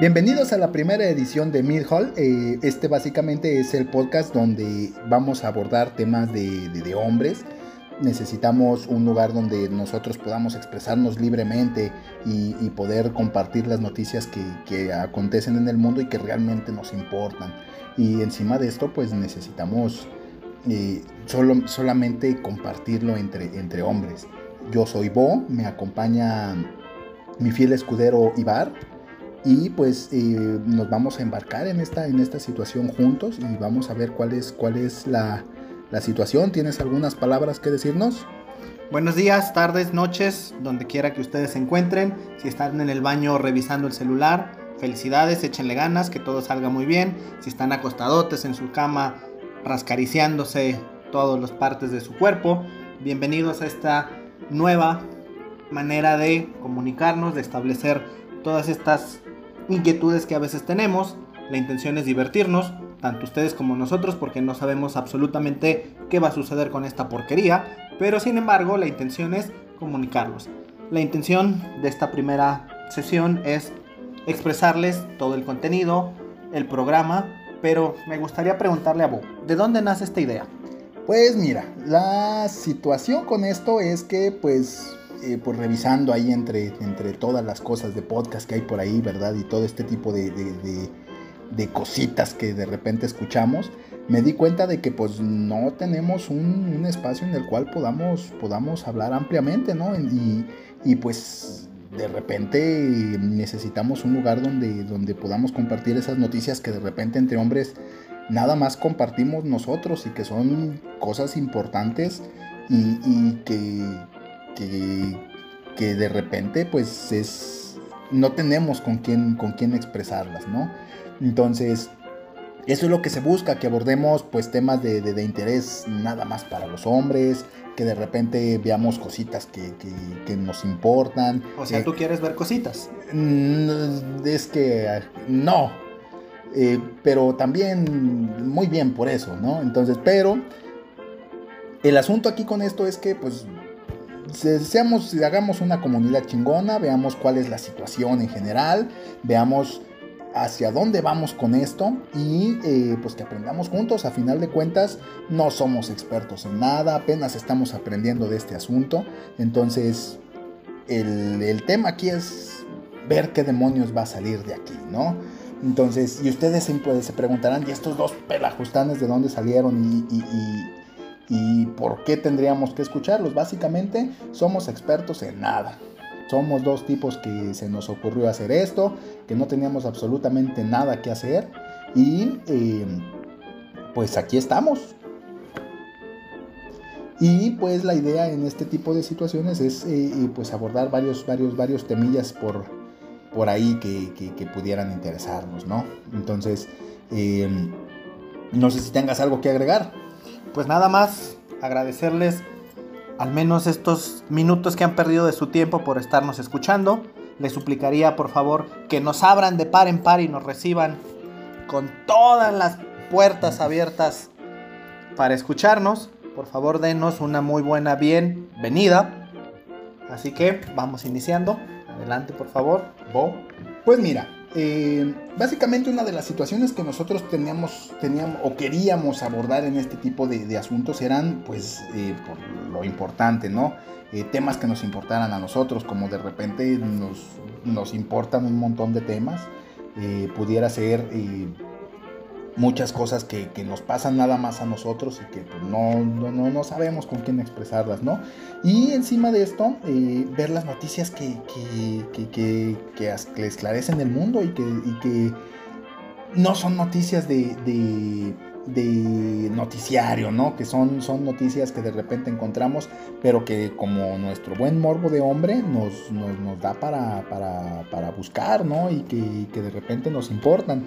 Bienvenidos a la primera edición de Mid Hall. Eh, este básicamente es el podcast donde vamos a abordar temas de, hombres. Necesitamos un lugar donde nosotros podamos expresarnos libremente y, poder compartir las noticias que, acontecen en el mundo y que realmente nos importan. Y encima de esto, pues necesitamos eh, solo, solamente compartirlo entre, entre hombres. Yo soy Bo, me acompaña mi fiel escudero Ibar y pues eh, nos vamos a embarcar en esta, en esta situación juntos y vamos a ver cuál es, cuál es la, la situación. ¿Tienes algunas palabras que decirnos? Buenos días, tardes, noches, donde quiera que ustedes se encuentren. Si están en el baño revisando el celular, felicidades, échenle ganas, que todo salga muy bien. Si están acostadotes en su cama, rascariciándose todas las partes de su cuerpo, bienvenidos a esta nueva manera de comunicarnos, de establecer todas estas inquietudes que a veces tenemos. La intención es divertirnos, tanto ustedes como nosotros, porque no sabemos absolutamente qué va a suceder con esta porquería, pero sin embargo la intención es comunicarlos. La intención de esta primera sesión es expresarles todo el contenido, el programa, pero me gustaría preguntarle a Bo, ¿de dónde nace esta idea? Pues mira, la situación con esto es que pues eh, pues revisando ahí entre, entre todas las cosas de podcast que hay por ahí, ¿verdad? Y todo este tipo de, de, cositas que de repente escuchamos, me di cuenta de que pues no tenemos un, espacio en el cual podamos, podamos hablar ampliamente, ¿no? Y, y, pues de repente necesitamos un lugar donde, donde podamos compartir esas noticias que de repente entre hombres nada más compartimos nosotros y que son cosas importantes y que, que, de repente pues es, no tenemos con quién, con quién expresarlas, ¿no? Entonces, eso es lo que se busca, que abordemos pues temas de, de, interés nada más para los hombres, que de repente veamos cositas que, que, nos importan. O sea, ¿tú quieres ver cositas? Mm, es que no, eh, pero también muy bien por eso, ¿no? Entonces, pero el asunto aquí con esto es que pues seamos, hagamos una comunidad chingona, veamos cuál es la situación en general, veamos hacia dónde vamos con esto y eh, pues que aprendamos juntos. A final de cuentas, no somos expertos en nada, apenas estamos aprendiendo de este asunto. Entonces, el, tema aquí es ver qué demonios va a salir de aquí, ¿no? Entonces, y ustedes se, se preguntarán, ¿y estos dos pelajustanes de dónde salieron? ¿Y por qué tendríamos que escucharlos? Básicamente somos expertos en nada. Somos dos tipos que se nos ocurrió hacer esto, que no teníamos absolutamente nada que hacer y eh, pues aquí estamos. Y pues la idea en este tipo de situaciones es eh, eh, pues abordar varios, varios, varios temillas por, por ahí que, que, pudieran interesarnos, ¿no? Entonces, no sé si tengas algo que agregar pues nada más agradecerles al menos estos minutos que han perdido de su tiempo por estarnos escuchando. Les suplicaría por favor que nos abran de par en par y nos reciban con todas las puertas abiertas para escucharnos. Por favor, denos una muy buena bienvenida. Así que vamos iniciando. Adelante, por favor. Bo. Pues mira, eh, básicamente una de las situaciones que nosotros teníamos, teníamos o queríamos abordar en este tipo de, asuntos eran pues eh, por lo importante, ¿no? Eh, temas que nos importaran a nosotros, como de repente nos, nos importan un montón de temas, pudiera ser muchas cosas que, nos pasan nada más a nosotros y que pues, no, no, sabemos con quién expresarlas, ¿no? Y encima de esto, eh, ver las noticias que, que, que, esclarecen el mundo y que, no son noticias de, de, noticiario, ¿no? Que son, son noticias que de repente encontramos, pero que como nuestro buen morbo de hombre nos, nos, da para, para, para, buscar, ¿no? Y que de repente nos importan.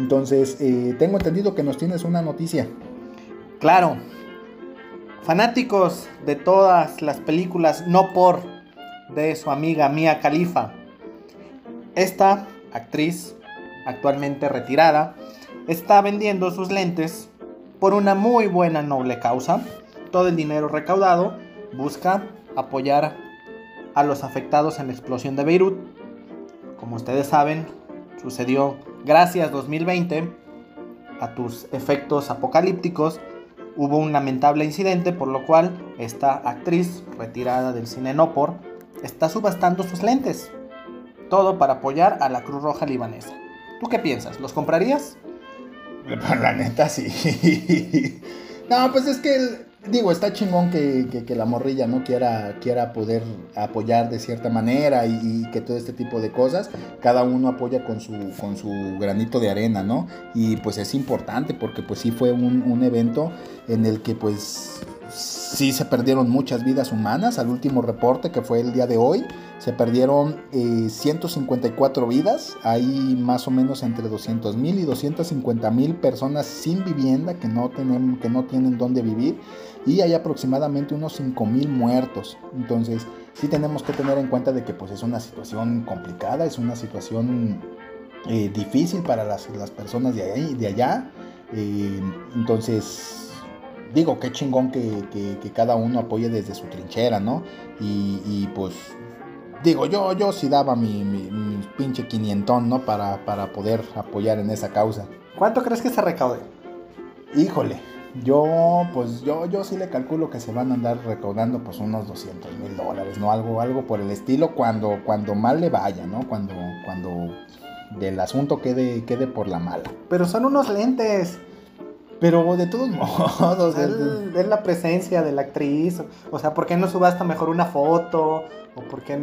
Entonces, eh, tengo entendido que nos tienes una noticia. Claro. Fanáticos de todas las películas No por de su amiga Mia Khalifa. Esta actriz, actualmente retirada, está vendiendo sus lentes por una muy buena noble causa. Todo el dinero recaudado busca apoyar a los afectados en la explosión de Beirut. Como ustedes saben, sucedió gracias 2020 a tus efectos apocalípticos, hubo un lamentable incidente por lo cual esta actriz retirada del cine no por está subastando sus lentes. Todo para apoyar a la Cruz Roja libanesa. ¿Tú qué piensas? ¿Los comprarías? La neta sí. no, pues es que digo, está chingón que, la morrilla no quiera, quiera poder apoyar de cierta manera y, que todo este tipo de cosas, cada uno apoya con su, con su granito de arena, ¿no? Y pues es importante porque pues sí fue un, un evento en el que pues sí se perdieron muchas vidas humanas. Al último reporte que fue el día de hoy, se perdieron 154 eh, vidas. Hay más o menos entre 200 mil y 250 mil personas sin vivienda que no, tienen, que no tienen dónde vivir. Y hay aproximadamente unos 5 mil muertos. Entonces, sí tenemos que tener en cuenta de que pues, es una situación complicada, es una situación eh, difícil para las, personas de, ahí, de allá. Eh, entonces, digo, qué chingón que, cada uno apoye desde su trinchera, ¿no? Y, pues, digo, yo, yo sí daba mi, pinche quinientón, ¿no? Para, para poder apoyar en esa causa. ¿Cuánto crees que se recaude? Híjole, yo, pues yo, yo sí le calculo que se van a andar recaudando pues unos 200 mil dólares, ¿no? Algo, algo por el estilo cuando, cuando mal le vaya, ¿no? Cuando, cuando del asunto quede, quede por la mala. Pero son unos lentes. Pero de todos modos. Es, la presencia de la actriz. O sea, ¿por qué no subasta mejor una foto? ¿O por qué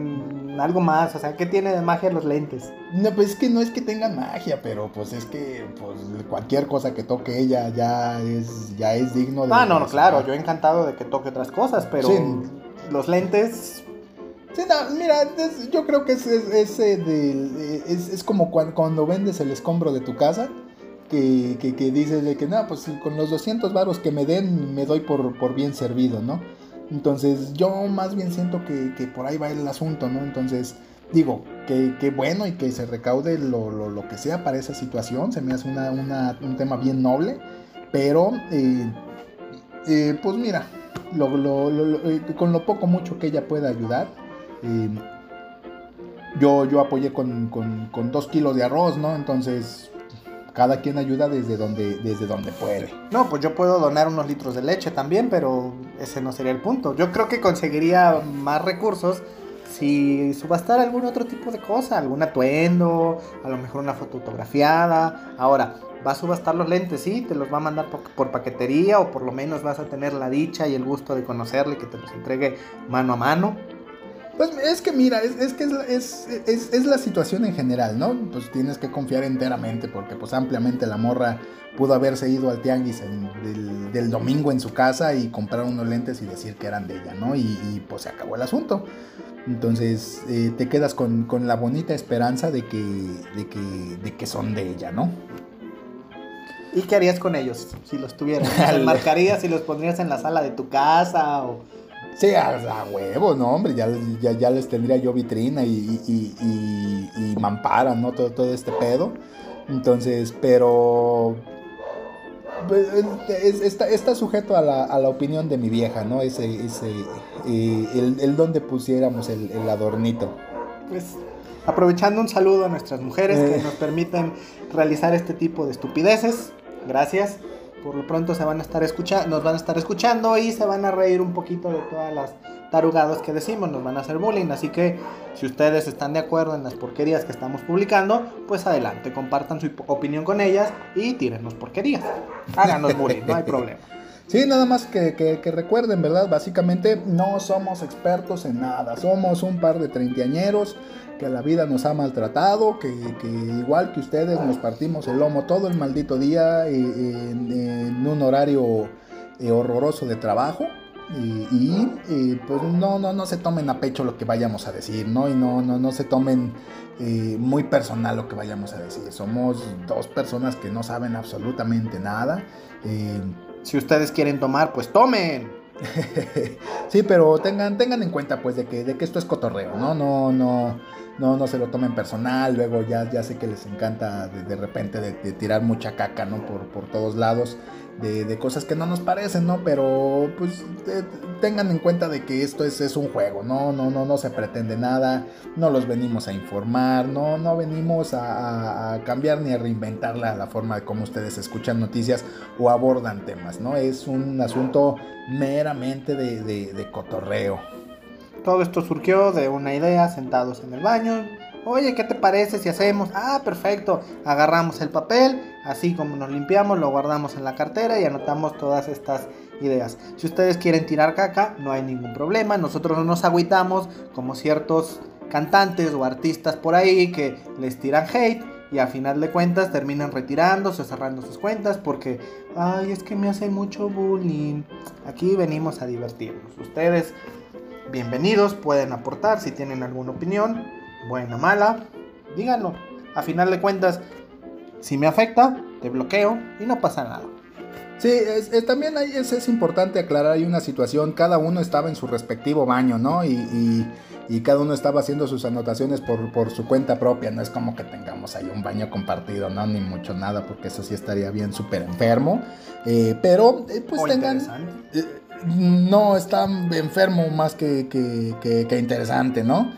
algo más? O sea, ¿qué tiene de magia los lentes? No, pues es que no es que tengan magia, pero pues es que pues, cualquier cosa que toque ella ya es, ya es digno de. Ah, no, no, claro, yo he encantado de que toque otras cosas, pero los lentes. Sí, no, mira, yo creo que es, es, es como cuando, cuando vendes el escombro de tu casa que, que, que dices de que, no, pues con los 200 varos que me den, me doy por, por bien servido, ¿no? Entonces yo más bien siento que, que, por ahí va el asunto, ¿no? Entonces digo, que, bueno y que se recaude lo, lo, lo, que sea para esa situación, se me hace una, una, un tema bien noble, pero eh, eh, pues mira, eh, con lo poco mucho que ella pueda ayudar, yo, yo apoyé con, con, con dos kilos de arroz, ¿no? Entonces cada quien ayuda desde donde, desde donde puede. No, pues yo puedo donar unos litros de leche también, pero ese no sería el punto. Yo creo que conseguiría más recursos si subastar algún otro tipo de cosa, algún atuendo, a lo mejor una fotografiada. Ahora, va a subastar los lentes, sí, te los va a mandar por, paquetería o por lo menos vas a tener la dicha y el gusto de conocerle, que te los entregue mano a mano. Pues es que mira, es, que es, es, la situación en general, ¿no? Pues tienes que confiar enteramente porque pues ampliamente la morra pudo haberse ido al tianguis del, domingo en su casa y comprar unos lentes y decir que eran de ella, ¿no? Y, pues se acabó el asunto. Entonces eh, te quedas con, la bonita esperanza de que, de, que, de que son de ella, ¿no? ¿Y qué harías con ellos si los tuvieras? ¿Los marcarías y los pondrías en la sala de tu casa o Sí, a, huevo, no, hombre, ya, ya, les tendría yo vitrina y, y, mampara, ¿no? Todo, todo este pedo. Entonces, pero pues, está, está, sujeto a la, a la, opinión de mi vieja, ¿no? Ese, ese, eh, el, el, donde pusiéramos el, el, adornito. Pues aprovechando un saludo a nuestras mujeres que eh. nos permiten realizar este tipo de estupideces. Gracias por lo pronto se van a estar escuchando, nos van a estar escuchando y se van a reír un poquito de todas las tarugadas que decimos, nos van a hacer bullying, así que si ustedes están de acuerdo en las porquerías que estamos publicando, pues adelante, compartan su opinión con ellas y tírennos porquerías. Háganos bullying, no hay problema. Sí, nada más que, recuerden, ¿verdad? Básicamente no somos expertos en nada, somos un par de treintañeros que la vida nos ha maltratado, que, igual que ustedes nos partimos el lomo todo el maldito día eh, en, un horario eh, horroroso de trabajo. Y, pues no, no, no se tomen a pecho lo que vayamos a decir, ¿no? Y no, no, no se tomen eh, muy personal lo que vayamos a decir. Somos dos personas que no saben absolutamente nada. Si ustedes quieren tomar, pues tomen. sí, pero tengan, tengan en cuenta pues de que, de que esto es cotorreo, ¿no? No, no, no, no se lo tomen personal. Luego ya, ya sé que les encanta de, repente de, tirar mucha caca, ¿no? Por, por todos lados. de, cosas que no nos parecen, ¿no? Pero pues tengan en cuenta de que esto es, es, un juego, ¿no? No, no, no se pretende nada, no los venimos a informar, no, no venimos a, cambiar ni a reinventar la, la, forma de cómo ustedes escuchan noticias o abordan temas, ¿no? Es un asunto meramente de, de cotorreo. Todo esto surgió de una idea sentados en el baño, Oye, ¿qué te parece si hacemos? Ah, perfecto. Agarramos el papel, así como nos limpiamos, lo guardamos en la cartera y anotamos todas estas ideas. Si ustedes quieren tirar caca, no hay ningún problema. Nosotros no nos agüitamos como ciertos cantantes o artistas por ahí que les tiran hate y a final de cuentas terminan retirándose cerrando sus cuentas porque, ay, es que me hacen mucho bullying. Aquí venimos a divertirnos. Ustedes, bienvenidos, pueden aportar si tienen alguna opinión buena, mala, díganlo. A final de cuentas, si me afecta, te bloqueo y no pasa nada. Sí, es, también hay, es, es, importante aclarar, hay una situación, cada uno estaba en su respectivo baño, ¿no? Y, y, cada uno estaba haciendo sus anotaciones por, por, su cuenta propia, no es como que tengamos ahí un baño compartido, ¿no? Ni mucho nada, porque eso sí estaría bien súper enfermo. Eh, pero, eh, pues tengan... Eh, no, está enfermo más que, que, interesante, ¿no?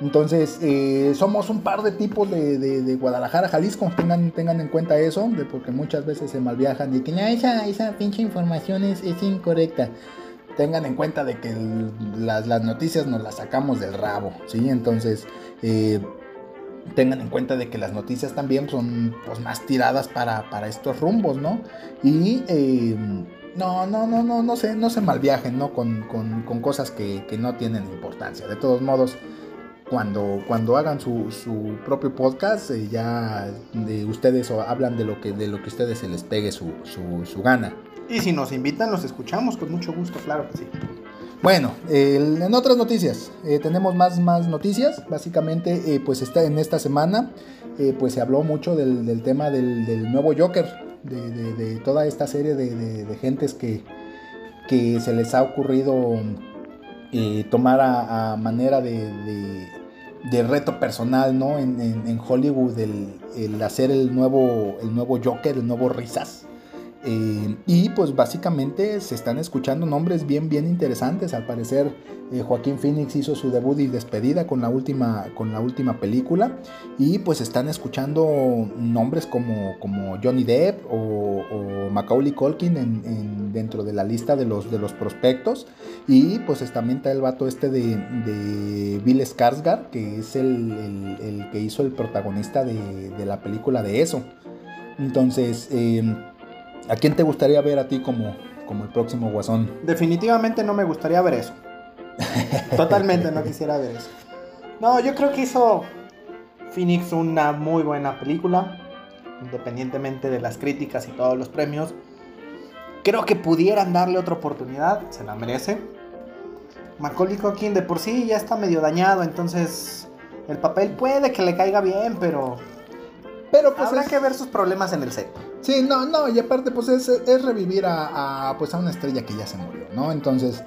Entonces, eh, somos un par de tipos de, Guadalajara, Jalisco. Tengan, tengan en cuenta eso, de porque muchas veces se malviajan y que esa, esa pinche información es, incorrecta. Tengan en cuenta de que las, noticias nos las sacamos del rabo, ¿sí? Entonces, eh, tengan en cuenta de que las noticias también son pues, más tiradas para, estos rumbos, ¿no? Y eh, no, no, no, no, no se, no se malviajen, ¿no? Con, cosas que, que no tienen importancia. De todos modos, cuando, cuando hagan su, propio podcast, eh, ya de ustedes hablan de lo que de lo que ustedes se les pegue su, gana. Y si nos invitan, los escuchamos con mucho gusto, claro que sí. Bueno, en otras noticias, eh, tenemos más, más noticias. Básicamente, eh, pues está en esta semana, pues se habló mucho del, tema del, nuevo Joker, de, toda esta serie de, gentes que, que se les ha ocurrido tomar a, manera de, reto personal, ¿no? En, Hollywood, el, hacer el nuevo, el nuevo Joker, el nuevo Risas. Eh, y pues básicamente se están escuchando nombres bien, bien interesantes. Al parecer eh, Joaquín Phoenix hizo su debut y despedida con la última, con la última película. Y pues están escuchando nombres como, como Johnny Depp o, Macaulay Culkin en, dentro de la lista de los, de los prospectos. Y pues también está el vato este de, Bill Skarsgård, que es el, que hizo el protagonista de, la película de eso. Entonces... Eh, ¿A quién te gustaría ver a ti como, como el próximo guasón? Definitivamente no me gustaría ver eso. Totalmente no quisiera ver eso. No, yo creo que hizo Phoenix una muy buena película. Independientemente de las críticas y todos los premios. Creo que pudieran darle otra oportunidad. Se la merece. Macaulay Culkin de por sí ya está medio dañado. Entonces el papel puede que le caiga bien, pero... Pero pues habrá que ver sus problemas en el set. Sí, no, no, y aparte pues es, revivir a, pues a una estrella que ya se murió, ¿no? Entonces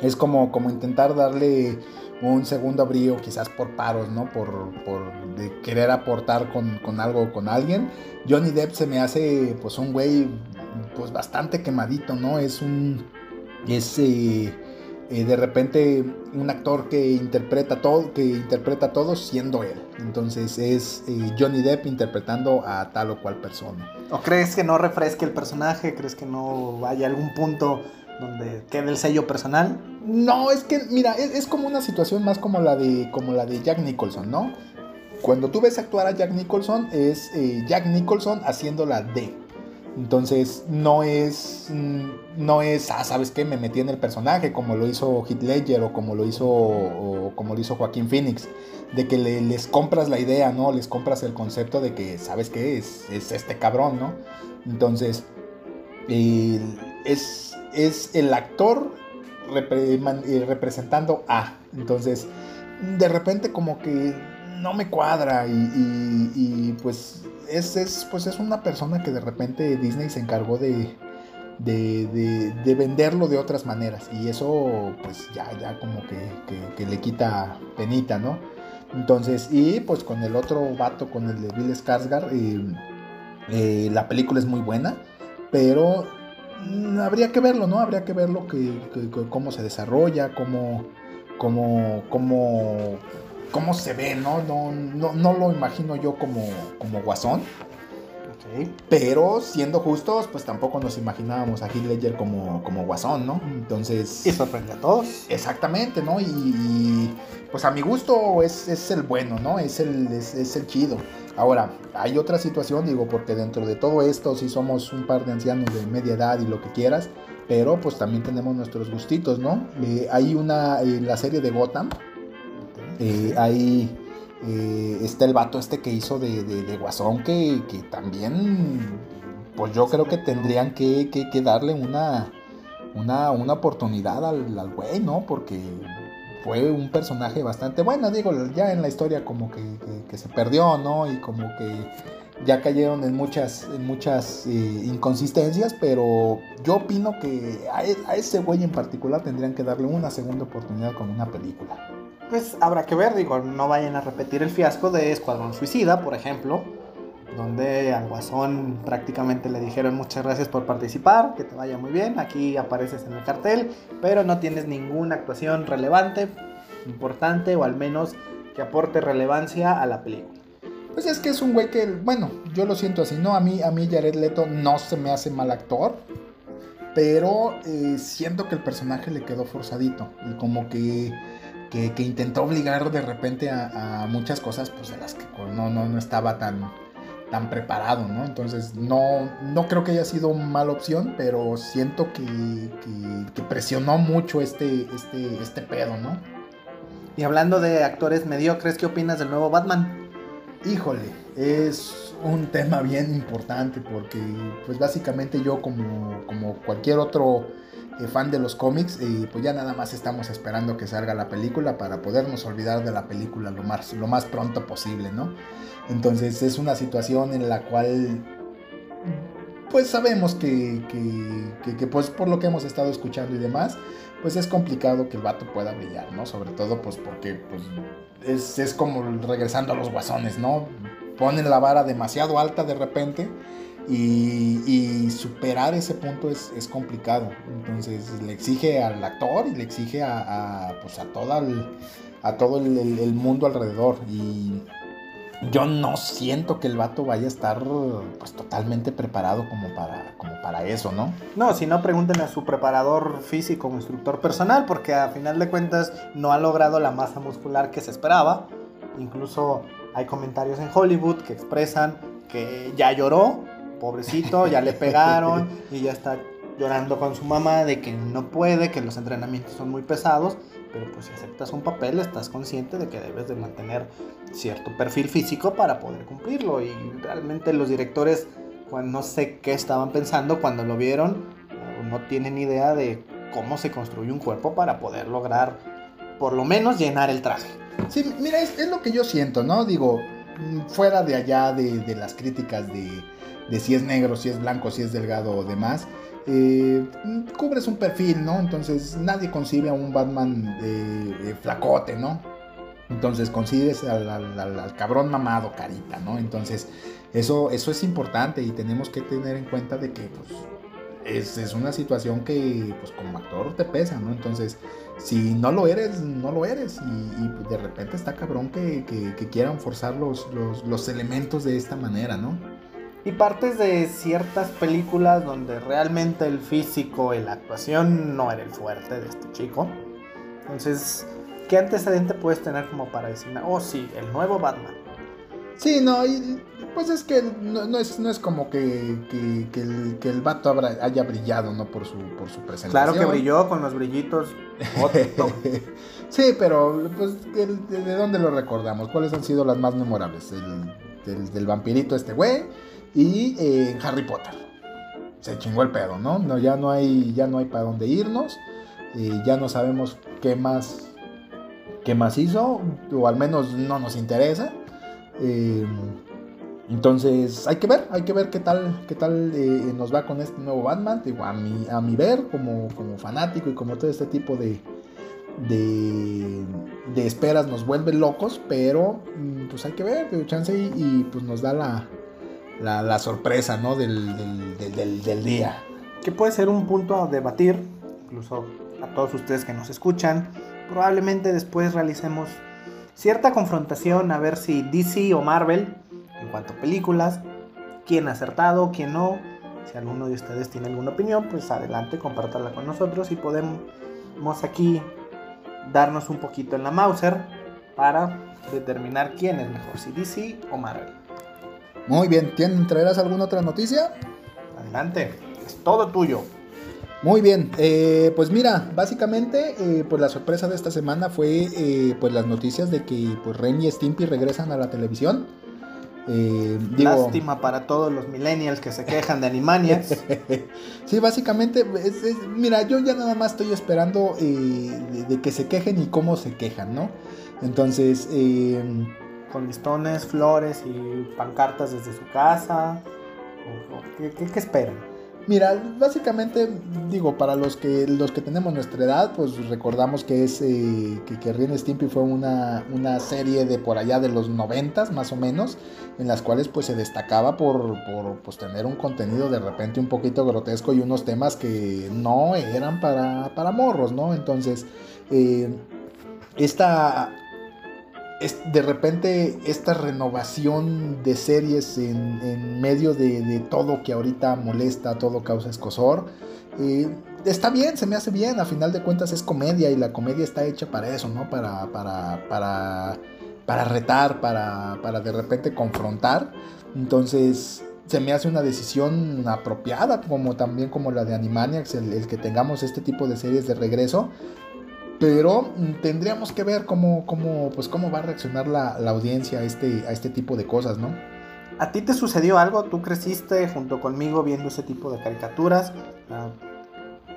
es como, como intentar darle un segundo brío quizás por paros, ¿no? Por, por de querer aportar con, con algo con alguien. Johnny Depp se me hace pues un güey pues bastante quemadito, ¿no? Es un... Es... Eh, eh, de repente un actor que interpreta todo, que interpreta todo siendo él. Entonces es eh, Johnny Depp interpretando a tal o cual persona. ¿O crees que no refresque el personaje? ¿Crees que no vaya a algún punto donde quede el sello personal? No, es que, mira, es, como una situación más como la de, como la de Jack Nicholson, ¿no? Cuando tú ves actuar a Jack Nicholson, es eh, Jack Nicholson haciendo la D. Entonces no es, mm, no es, ah, ¿sabes qué? Me metí en el personaje como lo hizo Heath Ledger o como lo hizo, como lo hizo Joaquín Phoenix. De que les compras la idea, ¿no? Les compras el concepto de que, ¿sabes qué? Es, es este cabrón, ¿no? Entonces, es, es el actor eh, representando a. Entonces, de repente como que no me cuadra y pues es, pues es una persona que de repente Disney se encargó de, de, venderlo de otras maneras. Y eso pues ya, ya como que, le quita penita, ¿no? Entonces, y pues con el otro vato, con el de Bill Skarsgård, eh, eh, la película es muy buena, pero habría que verlo, ¿no? Habría que verlo que, cómo se desarrolla, cómo, cómo, cómo, cómo se ve, ¿no? No, no, no lo imagino yo como, como guasón. Pero siendo justos, pues tampoco nos imaginábamos a Heath Ledger como, como guasón, ¿no? Entonces. Y sorprende a todos. Exactamente, ¿no? Y, pues a mi gusto es, es, el bueno, ¿no? Es el, es, es el chido. Ahora, hay otra situación, digo, porque dentro de todo esto sí somos un par de ancianos de media edad y lo que quieras, pero pues también tenemos nuestros gustitos, ¿no? Eh, hay una, en la serie de Gotham, eh, hay, eh, está el vato este que hizo de, de, Guasón, que, que, también, pues yo creo que tendrían que, que, darle una, una, una oportunidad al, al güey, ¿no? Porque fue un personaje bastante bueno, digo, ya en la historia como que, se perdió, ¿no? Y como que ya cayeron en muchas, muchas eh, inconsistencias, pero yo opino que e, a, ese güey en particular tendrían que darle una segunda oportunidad con una película. Pues habrá que ver, digo, no vayan a repetir el fiasco de Escuadrón Suicida, por ejemplo, donde al Guasón prácticamente le dijeron muchas gracias por participar, que te vaya muy bien, aquí apareces en el cartel, pero no tienes ninguna actuación relevante, importante o al menos que aporte relevancia a la película. Pues es que es un güey que, bueno, yo lo siento así, ¿no? A mí, a mí Jared Leto no se me hace mal actor, pero eh, siento que el personaje le quedó forzadito y como que, que, intentó obligar de repente a, muchas cosas, pues de las que no, no, no estaba tan tan preparado, ¿no? Entonces no, no creo que haya sido mala opción, pero siento que, que, presionó mucho este, este, este pedo, ¿no? Y hablando de actores mediocres, ¿qué opinas del nuevo Batman? Híjole, es un tema bien importante porque pues básicamente yo como, como cualquier otro eh, fan de los cómics, y pues ya nada más estamos esperando que salga la película para podernos olvidar de la película lo más, lo más pronto posible, ¿no? Entonces es una situación en la cual pues sabemos que, que, pues por lo que hemos estado escuchando y demás, pues es complicado que el vato pueda brillar, ¿no? Sobre todo pues porque pues es, es como regresando a los guasones, ¿no? Ponen la vara demasiado alta de repente y, superar ese punto es, complicado. Entonces le exige al actor y le exige a, pues a, a todo el, mundo alrededor. Y yo no siento que el vato vaya a estar pues totalmente preparado como para, como para eso, ¿no? No, si no, pregunten a su preparador físico, instructor personal, porque a final de cuentas no ha logrado la masa muscular que se esperaba. Incluso hay comentarios en Hollywood que expresan que ya lloró pobrecito, ya le pegaron y ya está llorando con su mamá de que no puede, que los entrenamientos son muy pesados, pero pues si aceptas un papel estás consciente de que debes de mantener cierto perfil físico para poder cumplirlo y realmente los directores no sé qué estaban pensando cuando lo vieron, no tienen idea de cómo se construye un cuerpo para poder lograr por lo menos llenar el traje. Sí, mira, es, lo que yo siento, ¿no? Digo, fuera de allá de las críticas de de si es negro, si es blanco, si es delgado o demás, eh, cubres un perfil, ¿no? Entonces nadie concibe a un Batman flacote, ¿no? Entonces consigues al, cabrón mamado, carita, ¿no? Entonces eso, eso es importante y tenemos que tener en cuenta de que pues, es, una situación que pues como actor te pesa, ¿no? Entonces si no lo eres, no lo eres y, pues, de repente está cabrón que, quieran forzar los, los elementos de esta manera, ¿no? Y partes de ciertas películas donde realmente el físico y la actuación no era el fuerte de este chico. Entonces, ¿qué antecedente puedes tener como para decir, oh sí, el nuevo Batman? Sí, no, pues es que no, es, no es como que, que, el, que el vato haya brillado, ¿no? Por su, por su presentación. Claro que brilló con los brillitos. sí, pero pues, ¿de, dónde lo recordamos? ¿Cuáles han sido las más memorables? El, del vampirito este güey y eh, Harry Potter. Se chingó el pedo, ¿no? no ya no hay, ya no hay para dónde irnos. Eh, ya no sabemos qué más, qué más hizo, o al menos no nos interesa. Eh, entonces hay que ver, hay que ver qué tal, qué tal nos va con este nuevo Batman. a, mi, a mi ver, como, como fanático y como todo este tipo de, de, de esperas nos vuelven locos, pero mm, pues hay que ver, de chance y pues nos da la, la, sorpresa, ¿no? Del, del, día. que puede ser un punto a debatir, incluso a todos ustedes que nos escuchan. Probablemente después realicemos cierta confrontación a ver si DC o Marvel, en cuanto a películas, quién ha acertado, quién no. Si alguno de ustedes tiene alguna opinión, pues adelante, compártala con nosotros y podemos aquí darnos un poquito en la Mauser para determinar quién es mejor, si DC o Marvel. Muy bien, ¿traerás alguna otra noticia? Adelante, es todo tuyo. Muy bien, eh, pues mira, básicamente, eh, pues la sorpresa de esta semana fue eh, pues las noticias de que pues Ren y Stimpy regresan a la televisión. Lástima para todos los millennials que se quejan de Animaniacs. sí, básicamente, mira, yo ya nada más estoy esperando de, que se quejen y cómo se quejan, ¿no? Entonces, con listones, flores y pancartas desde su casa. ¿Qué, qué esperan? Mira, básicamente digo, para los que los que tenemos nuestra edad, pues recordamos que es eh, que, que Ren Stimpy fue una, una, serie de por allá de los noventas más o menos, en las cuales pues se destacaba por, por pues, tener un contenido de repente un poquito grotesco y unos temas que no eran para, para morros, ¿no? Entonces, eh, esta de repente esta renovación de series en, medio de, todo que ahorita molesta, todo causa escosor, eh, está bien, se me hace bien, a final de cuentas es comedia y la comedia está hecha para eso, ¿no? Para, para, para, para retar, para, para de repente confrontar. Entonces, se me hace una decisión apropiada, como también como la de Animaniacs, el, que tengamos este tipo de series de regreso, pero mm, tendríamos que ver cómo, cómo, pues cómo va a reaccionar la, audiencia a este, a este tipo de cosas, ¿no? ¿A ti te sucedió algo? ¿Tú creciste junto conmigo viendo ese tipo de caricaturas? Ah,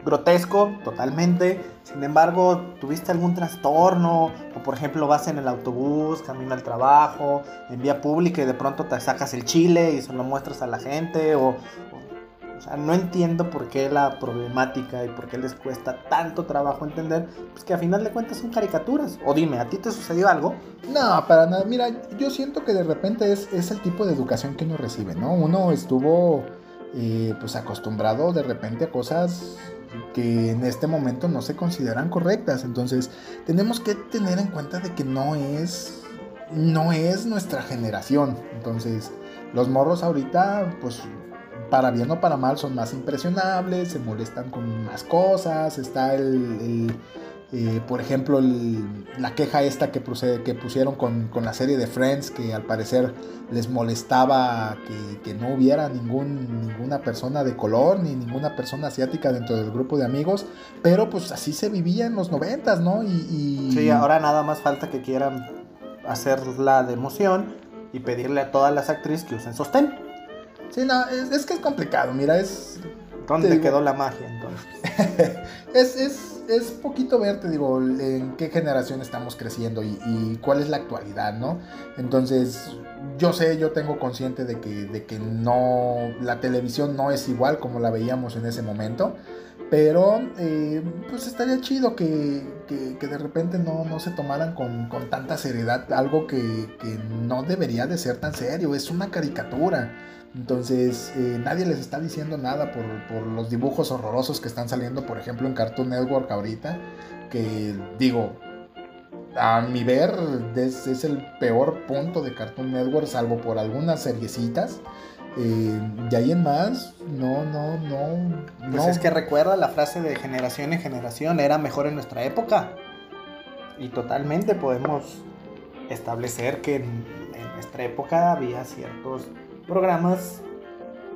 grotesco, totalmente. Sin embargo, ¿tuviste algún trastorno? O por ejemplo, vas en el autobús, camino al trabajo, en vía pública y de pronto te sacas el chile y se lo muestras a la gente. O, o sea, no entiendo por qué la problemática y por qué les cuesta tanto trabajo entender, pues que a final de cuentas son caricaturas. O dime, ¿a ti te sucedió algo? No, para nada. Mira, yo siento que de repente es, es el tipo de educación que uno recibe, ¿no? Uno estuvo eh, pues acostumbrado de repente a cosas que en este momento no se consideran correctas. Entonces, tenemos que tener en cuenta de que no es no es nuestra generación. Entonces, los morros ahorita pues para bien o para mal son más impresionables, se molestan con más cosas, está el, eh, por ejemplo, la queja esta que, que pusieron con, la serie de Friends, que al parecer les molestaba que, no hubiera ningún, ninguna persona de color ni ninguna persona asiática dentro del grupo de amigos, pero pues así se vivía en los noventas, ¿no? Y, Sí, ahora nada más falta que quieran hacerla de emoción y pedirle a todas las actrices que usen sostén. Sí, no, es, que es complicado, mira, es... ¿Dónde quedó la magia entonces? es, es, es, poquito ver, te digo, en qué generación estamos creciendo y, cuál es la actualidad, ¿no? Entonces, yo sé, yo tengo consciente de que, de que no, la televisión no es igual como la veíamos en ese momento, pero eh, pues estaría chido que, que, de repente no, no se tomaran con, con, tanta seriedad algo que, que no debería de ser tan serio, es una caricatura. Entonces, eh, nadie les está diciendo nada por, los dibujos horrorosos que están saliendo, por ejemplo, en Cartoon Network ahorita. Que digo, a mi ver, es, el peor punto de Cartoon Network, salvo por algunas seriecitas. Eh, de ahí en más, no, no, no. Pues es que recuerda la frase de generación en generación, era mejor en nuestra época. Y totalmente podemos establecer que en nuestra época había ciertos programas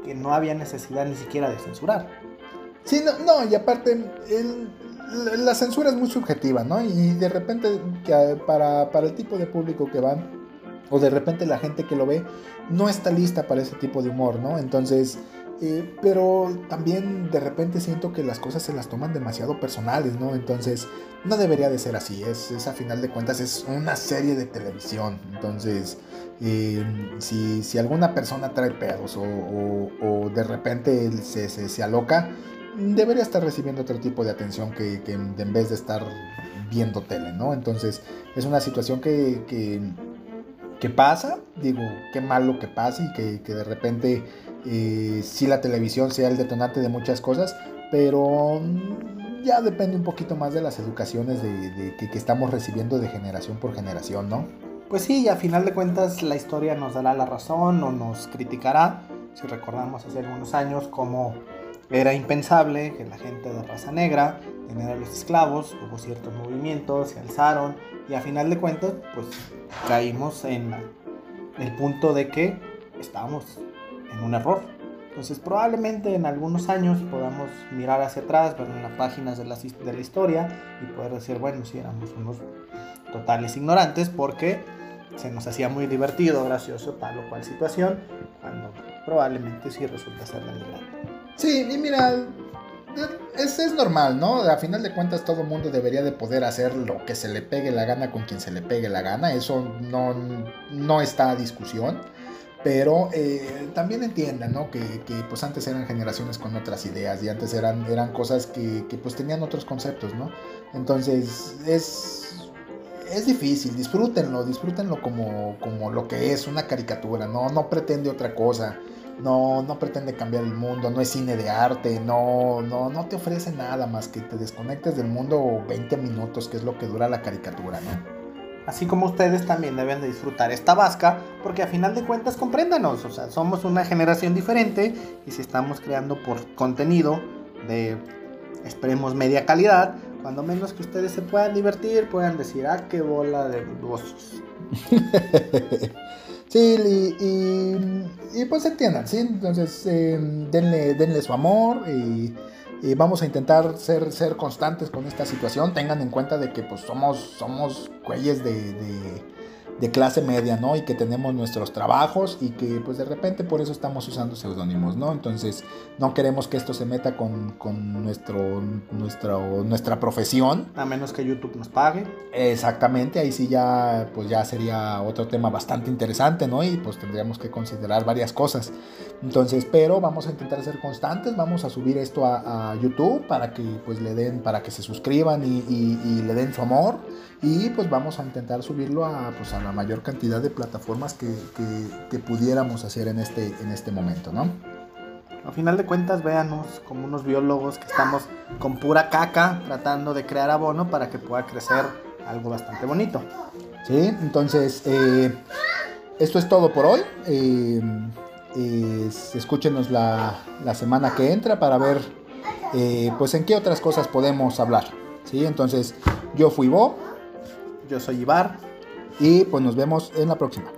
que no había necesidad ni siquiera de censurar. Sí, no, no y aparte, la censura es muy subjetiva, ¿no? Y de repente, para el tipo de público que van, o de repente la gente que lo ve, no está lista para ese tipo de humor, ¿no? Entonces, eh, pero también de repente siento que las cosas se las toman demasiado personales, ¿no? Entonces, no debería de ser así. Es, a final de cuentas, es una serie de televisión. Entonces, eh, si, si, alguna persona trae pedos o, de repente se, se, aloca, debería estar recibiendo otro tipo de atención que, en vez de estar viendo tele, ¿no? Entonces, es una situación que, que, pasa, digo, qué malo que pasa y que, de repente eh, si la televisión sea el detonante de muchas cosas, pero mm, ya depende un poquito más de las educaciones de, que, que, estamos recibiendo de generación por generación, ¿no? Pues sí, a final de cuentas la historia nos dará la razón o nos criticará. Si recordamos hace algunos años cómo era impensable que la gente de raza negra teniera los esclavos, hubo ciertos movimientos, se alzaron y a final de cuentas pues caímos en el punto de que estábamos en un error. Entonces probablemente en algunos años podamos mirar hacia atrás, ver en las páginas de la, de la historia y poder decir, bueno, si éramos unos totales ignorantes porque se nos hacía muy divertido, gracioso tal o cual situación, cuando probablemente sí resulta ser la verdad. Sí, y mira, es, es, normal, ¿no? A final de cuentas todo mundo debería de poder hacer lo que se le pegue la gana con quien se le pegue la gana, eso no, no está a discusión. Pero eh, también entiendan, ¿no? Que, que, pues antes eran generaciones con otras ideas y antes eran, eran cosas que, que pues tenían otros conceptos, ¿no? Entonces es, es difícil, disfrútenlo, disfrútenlo como, como lo que es, una caricatura, ¿no? No pretende otra cosa no, no pretende cambiar el mundo, no es cine de arte, no, no, no te ofrece nada más que te desconectes del mundo 20 minutos, que es lo que dura la caricatura, ¿no? Así como ustedes también deben de disfrutar esta vasca, porque a final de cuentas compréndanos, o sea, somos una generación diferente y si estamos creando por contenido de, esperemos, media calidad, cuando menos que ustedes se puedan divertir, puedan decir, ah, qué bola de dudosos. Sí, y, pues entiendan, ¿sí? Entonces, em, denle, denle su amor y, vamos a intentar ser, ser constantes con esta situación. Tengan en cuenta de que pues somos, somos cuelles de de clase media, ¿no? Y que tenemos nuestros trabajos y que pues de repente por eso estamos usando seudónimos, ¿no? Entonces no queremos que esto se meta con, con nuestro, nuestro, nuestra profesión. A menos que YouTube nos pague. Exactamente, ahí sí ya pues ya sería otro tema bastante interesante, ¿no? Y pues tendríamos que considerar varias cosas. Entonces, pero vamos a intentar ser constantes, vamos a subir esto a, YouTube para que pues le den, para que se suscriban y, y le den su amor y pues vamos a intentar subirlo a, pues, a la mayor cantidad de plataformas que, que, pudiéramos hacer en este, en este momento, ¿no? A final de cuentas, véanos como unos biólogos que estamos con pura caca tratando de crear abono para que pueda crecer algo bastante bonito. Sí, entonces, eh, esto es todo por hoy. Eh, escúchenos la, la, semana que entra para ver eh, pues en qué otras cosas podemos hablar. ¿sí? Entonces, yo fui Bo. Yo soy Ibar. Y pues nos vemos en la próxima.